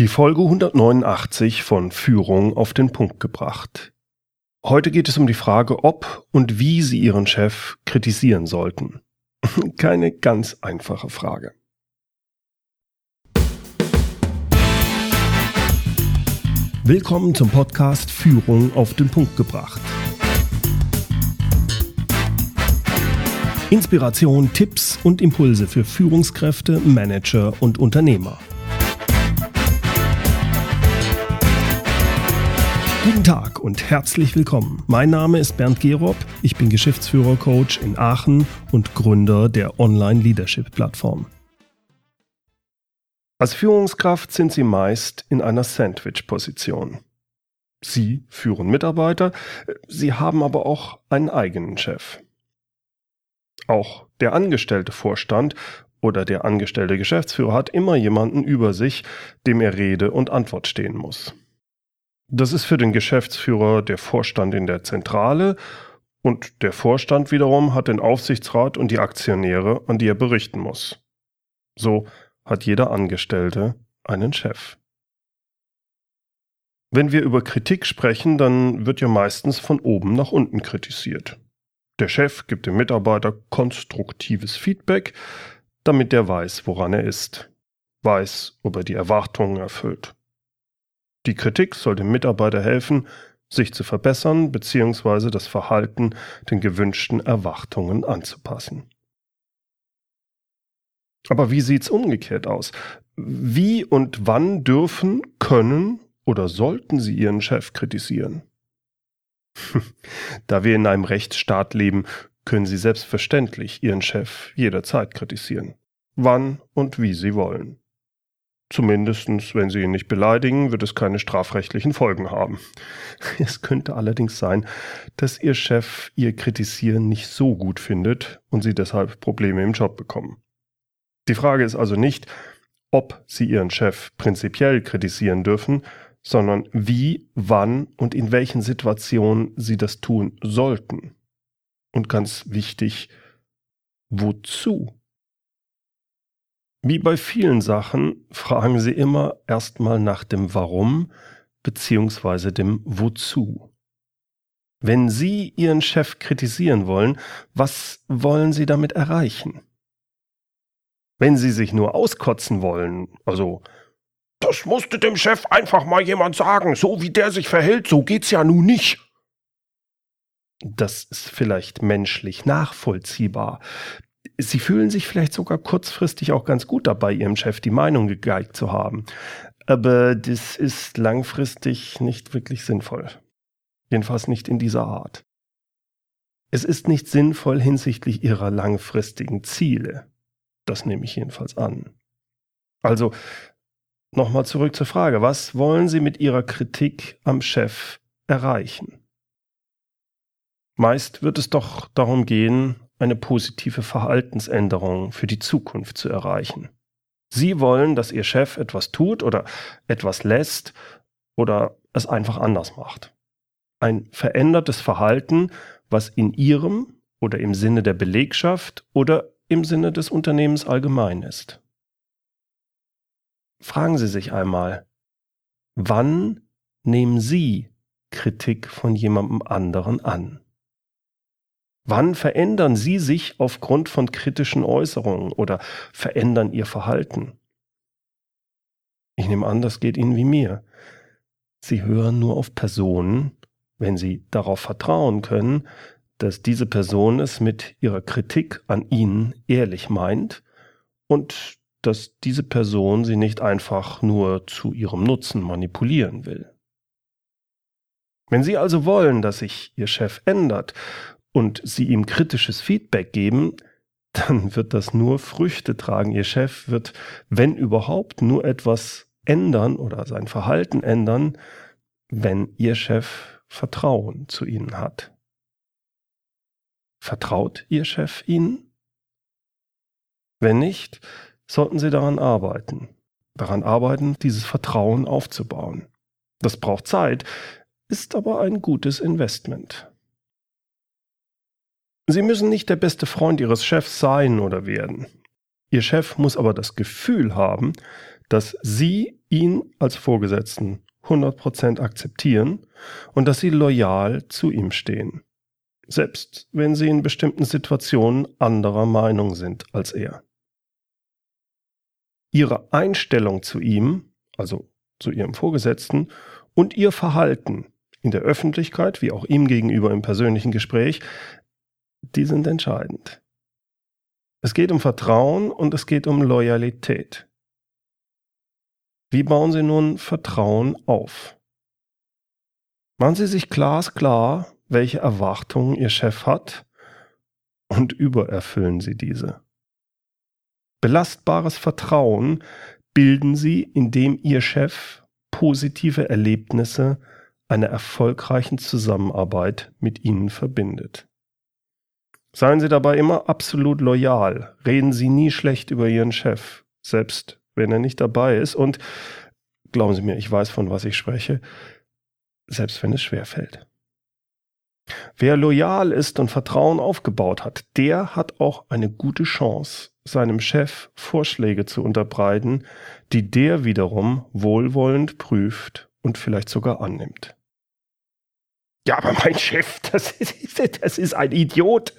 Die Folge 189 von Führung auf den Punkt gebracht. Heute geht es um die Frage, ob und wie Sie Ihren Chef kritisieren sollten. Keine ganz einfache Frage. Willkommen zum Podcast Führung auf den Punkt gebracht. Inspiration, Tipps und Impulse für Führungskräfte, Manager und Unternehmer. Guten Tag und herzlich willkommen. Mein Name ist Bernd Gerob, ich bin Geschäftsführer-Coach in Aachen und Gründer der Online-Leadership-Plattform. Als Führungskraft sind Sie meist in einer Sandwich-Position. Sie führen Mitarbeiter, Sie haben aber auch einen eigenen Chef. Auch der angestellte Vorstand oder der angestellte Geschäftsführer hat immer jemanden über sich, dem er Rede und Antwort stehen muss. Das ist für den Geschäftsführer der Vorstand in der Zentrale und der Vorstand wiederum hat den Aufsichtsrat und die Aktionäre, an die er berichten muss. So hat jeder Angestellte einen Chef. Wenn wir über Kritik sprechen, dann wird ja meistens von oben nach unten kritisiert. Der Chef gibt dem Mitarbeiter konstruktives Feedback, damit der weiß, woran er ist, weiß, ob er die Erwartungen erfüllt. Die Kritik soll dem Mitarbeiter helfen, sich zu verbessern bzw. das Verhalten den gewünschten Erwartungen anzupassen. Aber wie sieht's umgekehrt aus? Wie und wann dürfen, können oder sollten Sie Ihren Chef kritisieren? da wir in einem Rechtsstaat leben, können Sie selbstverständlich Ihren Chef jederzeit kritisieren. Wann und wie Sie wollen. Zumindestens, wenn Sie ihn nicht beleidigen, wird es keine strafrechtlichen Folgen haben. Es könnte allerdings sein, dass Ihr Chef Ihr Kritisieren nicht so gut findet und Sie deshalb Probleme im Job bekommen. Die Frage ist also nicht, ob Sie Ihren Chef prinzipiell kritisieren dürfen, sondern wie, wann und in welchen Situationen Sie das tun sollten. Und ganz wichtig, wozu? Wie bei vielen Sachen fragen Sie immer erstmal nach dem Warum bzw. dem Wozu. Wenn Sie Ihren Chef kritisieren wollen, was wollen Sie damit erreichen? Wenn Sie sich nur auskotzen wollen, also das musste dem Chef einfach mal jemand sagen, so wie der sich verhält, so geht's ja nun nicht. Das ist vielleicht menschlich nachvollziehbar. Sie fühlen sich vielleicht sogar kurzfristig auch ganz gut dabei, Ihrem Chef die Meinung gegeigt zu haben. Aber das ist langfristig nicht wirklich sinnvoll. Jedenfalls nicht in dieser Art. Es ist nicht sinnvoll hinsichtlich Ihrer langfristigen Ziele. Das nehme ich jedenfalls an. Also, nochmal zurück zur Frage, was wollen Sie mit Ihrer Kritik am Chef erreichen? Meist wird es doch darum gehen, eine positive Verhaltensänderung für die Zukunft zu erreichen. Sie wollen, dass Ihr Chef etwas tut oder etwas lässt oder es einfach anders macht. Ein verändertes Verhalten, was in Ihrem oder im Sinne der Belegschaft oder im Sinne des Unternehmens allgemein ist. Fragen Sie sich einmal, wann nehmen Sie Kritik von jemandem anderen an? Wann verändern Sie sich aufgrund von kritischen Äußerungen oder verändern Ihr Verhalten? Ich nehme an, das geht Ihnen wie mir. Sie hören nur auf Personen, wenn Sie darauf vertrauen können, dass diese Person es mit ihrer Kritik an Ihnen ehrlich meint und dass diese Person Sie nicht einfach nur zu Ihrem Nutzen manipulieren will. Wenn Sie also wollen, dass sich Ihr Chef ändert und Sie ihm kritisches Feedback geben, dann wird das nur Früchte tragen. Ihr Chef wird, wenn überhaupt, nur etwas ändern oder sein Verhalten ändern, wenn Ihr Chef Vertrauen zu Ihnen hat. Vertraut Ihr Chef Ihnen? Wenn nicht, sollten Sie daran arbeiten. Daran arbeiten, dieses Vertrauen aufzubauen. Das braucht Zeit, ist aber ein gutes Investment. Sie müssen nicht der beste Freund Ihres Chefs sein oder werden. Ihr Chef muss aber das Gefühl haben, dass Sie ihn als Vorgesetzten 100% akzeptieren und dass Sie loyal zu ihm stehen. Selbst wenn Sie in bestimmten Situationen anderer Meinung sind als er. Ihre Einstellung zu ihm, also zu Ihrem Vorgesetzten, und Ihr Verhalten in der Öffentlichkeit wie auch ihm gegenüber im persönlichen Gespräch, die sind entscheidend. Es geht um Vertrauen und es geht um Loyalität. Wie bauen Sie nun Vertrauen auf? Machen Sie sich glasklar, welche Erwartungen Ihr Chef hat und übererfüllen Sie diese. Belastbares Vertrauen bilden Sie, indem Ihr Chef positive Erlebnisse einer erfolgreichen Zusammenarbeit mit Ihnen verbindet. Seien Sie dabei immer absolut loyal, reden Sie nie schlecht über Ihren Chef, selbst wenn er nicht dabei ist und glauben Sie mir, ich weiß, von was ich spreche, selbst wenn es schwer fällt. Wer loyal ist und Vertrauen aufgebaut hat, der hat auch eine gute Chance, seinem Chef Vorschläge zu unterbreiten, die der wiederum wohlwollend prüft und vielleicht sogar annimmt. Ja, aber mein Chef, das ist, das ist ein Idiot.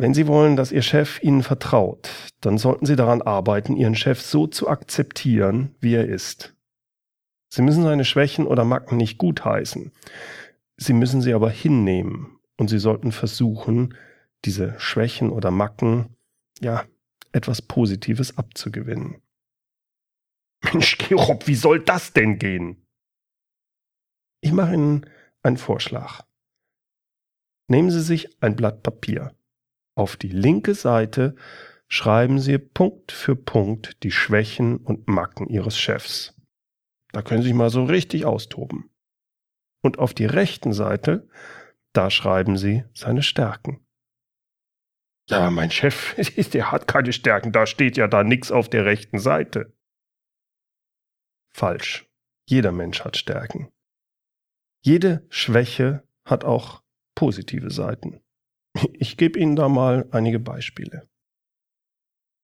Wenn Sie wollen, dass Ihr Chef Ihnen vertraut, dann sollten Sie daran arbeiten, Ihren Chef so zu akzeptieren, wie er ist. Sie müssen seine Schwächen oder Macken nicht gutheißen. Sie müssen sie aber hinnehmen und Sie sollten versuchen, diese Schwächen oder Macken, ja, etwas Positives abzugewinnen. Mensch, Gerob, wie soll das denn gehen? Ich mache Ihnen einen Vorschlag. Nehmen Sie sich ein Blatt Papier. Auf die linke Seite schreiben Sie Punkt für Punkt die Schwächen und Macken Ihres Chefs. Da können Sie sich mal so richtig austoben. Und auf die rechten Seite, da schreiben Sie seine Stärken. Ja, mein Chef, der hat keine Stärken, da steht ja da nichts auf der rechten Seite. Falsch. Jeder Mensch hat Stärken. Jede Schwäche hat auch positive Seiten. Ich gebe Ihnen da mal einige Beispiele.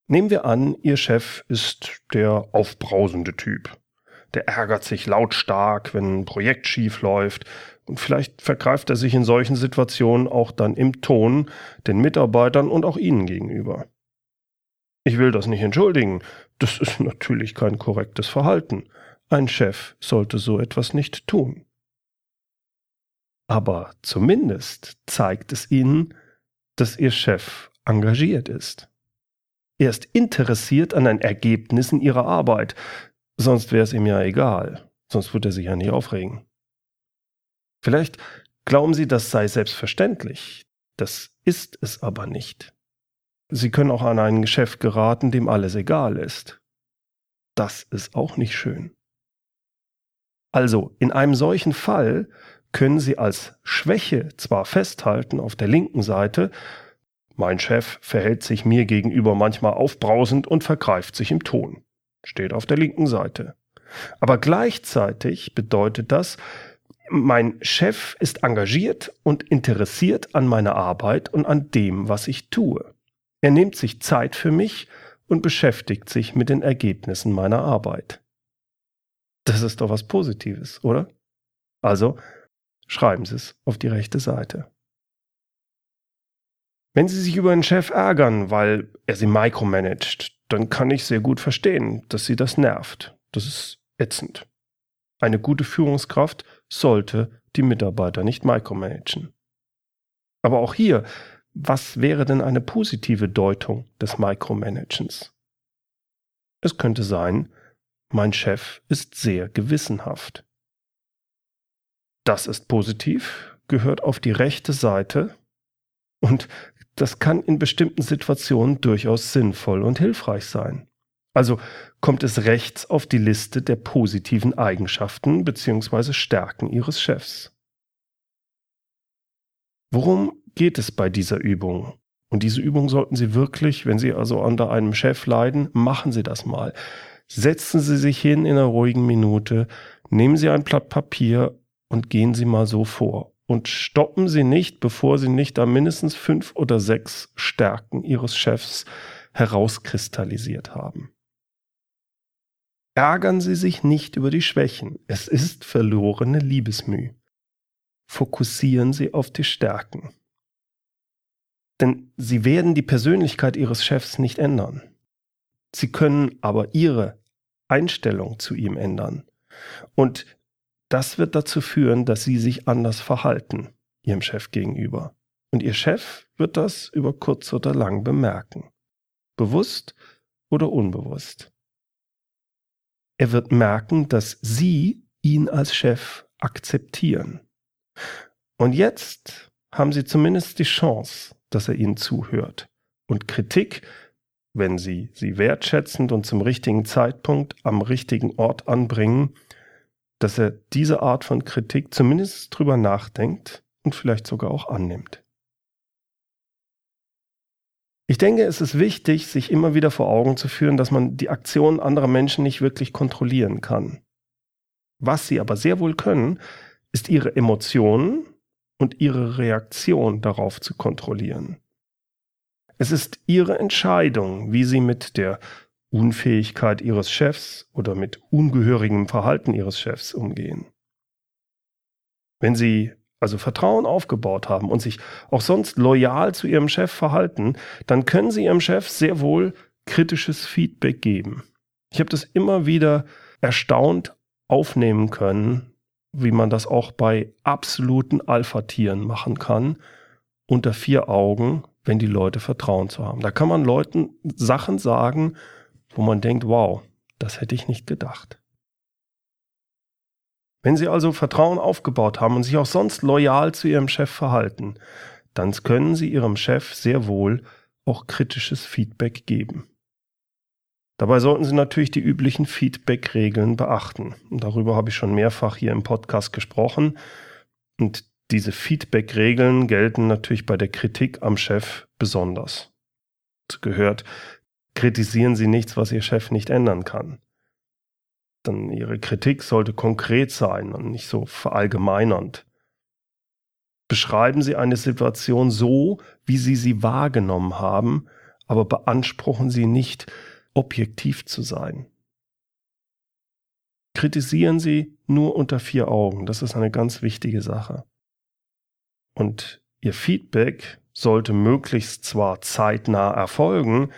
Nehmen wir an, Ihr Chef ist der aufbrausende Typ. Der ärgert sich lautstark, wenn ein Projekt schief läuft, und vielleicht vergreift er sich in solchen Situationen auch dann im Ton den Mitarbeitern und auch Ihnen gegenüber. Ich will das nicht entschuldigen, das ist natürlich kein korrektes Verhalten. Ein Chef sollte so etwas nicht tun. Aber zumindest zeigt es ihnen, dass ihr Chef engagiert ist. Er ist interessiert an den Ergebnissen ihrer Arbeit, sonst wäre es ihm ja egal, sonst würde er sich ja nicht aufregen. Vielleicht glauben Sie, das sei selbstverständlich, das ist es aber nicht. Sie können auch an ein Geschäft geraten, dem alles egal ist. Das ist auch nicht schön. Also, in einem solchen Fall können Sie als Schwäche zwar festhalten auf der linken Seite, mein Chef verhält sich mir gegenüber manchmal aufbrausend und vergreift sich im Ton. Steht auf der linken Seite. Aber gleichzeitig bedeutet das, mein Chef ist engagiert und interessiert an meiner Arbeit und an dem, was ich tue. Er nimmt sich Zeit für mich und beschäftigt sich mit den Ergebnissen meiner Arbeit. Das ist doch was Positives, oder? Also schreiben Sie es auf die rechte Seite. Wenn Sie sich über einen Chef ärgern, weil er Sie micromanagt, dann kann ich sehr gut verstehen, dass Sie das nervt. Das ist ätzend. Eine gute Führungskraft sollte die Mitarbeiter nicht micromanagen. Aber auch hier, was wäre denn eine positive Deutung des Micromanagens? Es könnte sein, mein Chef ist sehr gewissenhaft. Das ist positiv, gehört auf die rechte Seite und das kann in bestimmten Situationen durchaus sinnvoll und hilfreich sein. Also kommt es rechts auf die Liste der positiven Eigenschaften bzw. Stärken Ihres Chefs. Worum geht es bei dieser Übung? Und diese Übung sollten Sie wirklich, wenn Sie also unter einem Chef leiden, machen Sie das mal. Setzen Sie sich hin in einer ruhigen Minute, nehmen Sie ein Blatt Papier und gehen Sie mal so vor. Und stoppen Sie nicht, bevor Sie nicht da mindestens fünf oder sechs Stärken Ihres Chefs herauskristallisiert haben. Ärgern Sie sich nicht über die Schwächen. Es ist verlorene Liebesmüh. Fokussieren Sie auf die Stärken. Denn Sie werden die Persönlichkeit Ihres Chefs nicht ändern. Sie können aber Ihre Einstellung zu ihm ändern. Und das wird dazu führen, dass Sie sich anders verhalten, Ihrem Chef gegenüber. Und Ihr Chef wird das über kurz oder lang bemerken. Bewusst oder unbewusst. Er wird merken, dass Sie ihn als Chef akzeptieren. Und jetzt haben Sie zumindest die Chance, dass er Ihnen zuhört. Und Kritik, wenn Sie sie wertschätzend und zum richtigen Zeitpunkt am richtigen Ort anbringen, dass er diese Art von Kritik zumindest drüber nachdenkt und vielleicht sogar auch annimmt. Ich denke, es ist wichtig, sich immer wieder vor Augen zu führen, dass man die Aktionen anderer Menschen nicht wirklich kontrollieren kann. Was sie aber sehr wohl können, ist ihre Emotionen und ihre Reaktion darauf zu kontrollieren. Es ist ihre Entscheidung, wie sie mit der Unfähigkeit ihres Chefs oder mit ungehörigem Verhalten ihres Chefs umgehen. Wenn sie also Vertrauen aufgebaut haben und sich auch sonst loyal zu ihrem Chef verhalten, dann können sie ihrem Chef sehr wohl kritisches Feedback geben. Ich habe das immer wieder erstaunt aufnehmen können, wie man das auch bei absoluten Alpha-Tieren machen kann, unter vier Augen, wenn die Leute Vertrauen zu haben. Da kann man Leuten Sachen sagen, wo man denkt, wow, das hätte ich nicht gedacht. Wenn Sie also Vertrauen aufgebaut haben und sich auch sonst loyal zu Ihrem Chef verhalten, dann können Sie Ihrem Chef sehr wohl auch kritisches Feedback geben. Dabei sollten Sie natürlich die üblichen Feedback-Regeln beachten. Und darüber habe ich schon mehrfach hier im Podcast gesprochen. Und diese Feedback-Regeln gelten natürlich bei der Kritik am Chef besonders. Das gehört, kritisieren Sie nichts, was Ihr Chef nicht ändern kann dann ihre Kritik sollte konkret sein und nicht so verallgemeinernd. Beschreiben Sie eine Situation so, wie Sie sie wahrgenommen haben, aber beanspruchen Sie nicht, objektiv zu sein. Kritisieren Sie nur unter vier Augen, das ist eine ganz wichtige Sache. Und Ihr Feedback sollte möglichst zwar zeitnah erfolgen,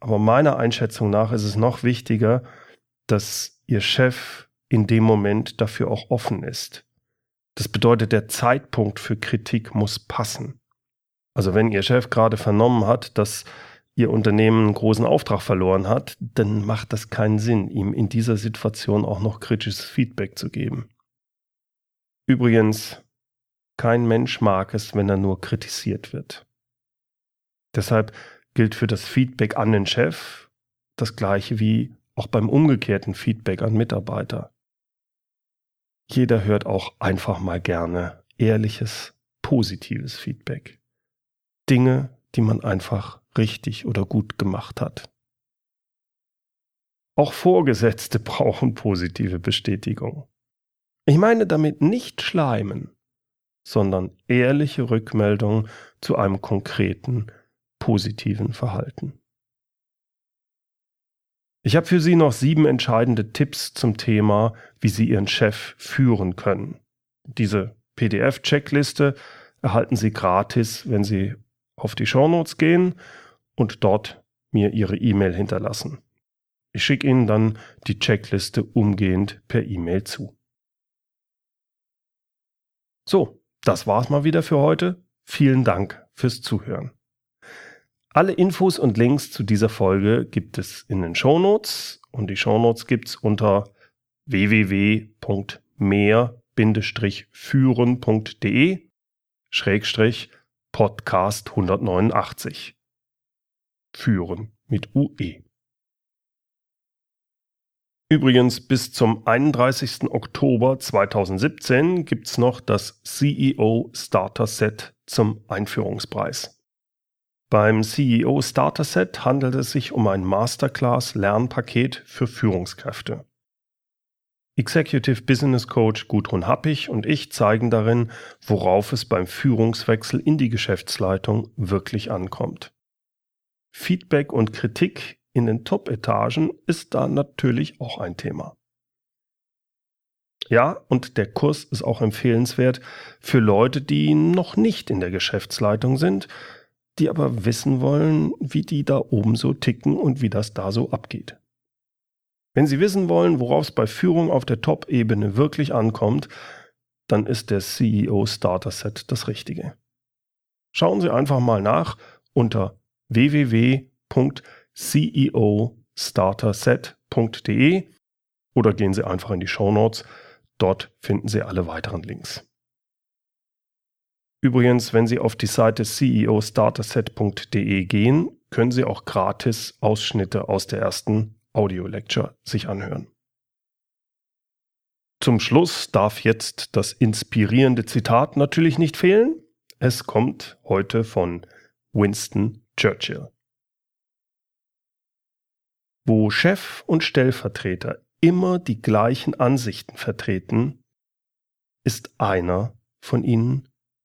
aber meiner Einschätzung nach ist es noch wichtiger, dass ihr Chef in dem Moment dafür auch offen ist. Das bedeutet, der Zeitpunkt für Kritik muss passen. Also wenn Ihr Chef gerade vernommen hat, dass Ihr Unternehmen einen großen Auftrag verloren hat, dann macht das keinen Sinn, ihm in dieser Situation auch noch kritisches Feedback zu geben. Übrigens, kein Mensch mag es, wenn er nur kritisiert wird. Deshalb gilt für das Feedback an den Chef das gleiche wie auch beim umgekehrten Feedback an Mitarbeiter. Jeder hört auch einfach mal gerne ehrliches, positives Feedback. Dinge, die man einfach richtig oder gut gemacht hat. Auch Vorgesetzte brauchen positive Bestätigung. Ich meine damit nicht schleimen, sondern ehrliche Rückmeldung zu einem konkreten, positiven Verhalten. Ich habe für Sie noch sieben entscheidende Tipps zum Thema, wie Sie Ihren Chef führen können. Diese PDF-Checkliste erhalten Sie gratis, wenn Sie auf die Shownotes gehen und dort mir Ihre E-Mail hinterlassen. Ich schicke Ihnen dann die Checkliste umgehend per E-Mail zu. So, das war's mal wieder für heute. Vielen Dank fürs Zuhören. Alle Infos und Links zu dieser Folge gibt es in den Shownotes und die Shownotes gibt's unter www.mehr-führen.de Schrägstrich Podcast 189. Führen mit UE. Übrigens, bis zum 31. Oktober 2017 gibt's noch das CEO Starter Set zum Einführungspreis. Beim CEO Starter Set handelt es sich um ein Masterclass-Lernpaket für Führungskräfte. Executive Business Coach Gudrun Happig und ich zeigen darin, worauf es beim Führungswechsel in die Geschäftsleitung wirklich ankommt. Feedback und Kritik in den Top-Etagen ist da natürlich auch ein Thema. Ja, und der Kurs ist auch empfehlenswert für Leute, die noch nicht in der Geschäftsleitung sind, die aber wissen wollen, wie die da oben so ticken und wie das da so abgeht. Wenn Sie wissen wollen, worauf es bei Führung auf der Top-Ebene wirklich ankommt, dann ist der CEO Starter Set das Richtige. Schauen Sie einfach mal nach unter www.ceostarterset.de oder gehen Sie einfach in die Show Notes. Dort finden Sie alle weiteren Links. Übrigens, wenn Sie auf die Seite ceostarterset.de gehen, können Sie auch gratis Ausschnitte aus der ersten Audio Lecture sich anhören. Zum Schluss darf jetzt das inspirierende Zitat natürlich nicht fehlen. Es kommt heute von Winston Churchill. Wo Chef und Stellvertreter immer die gleichen Ansichten vertreten, ist einer von ihnen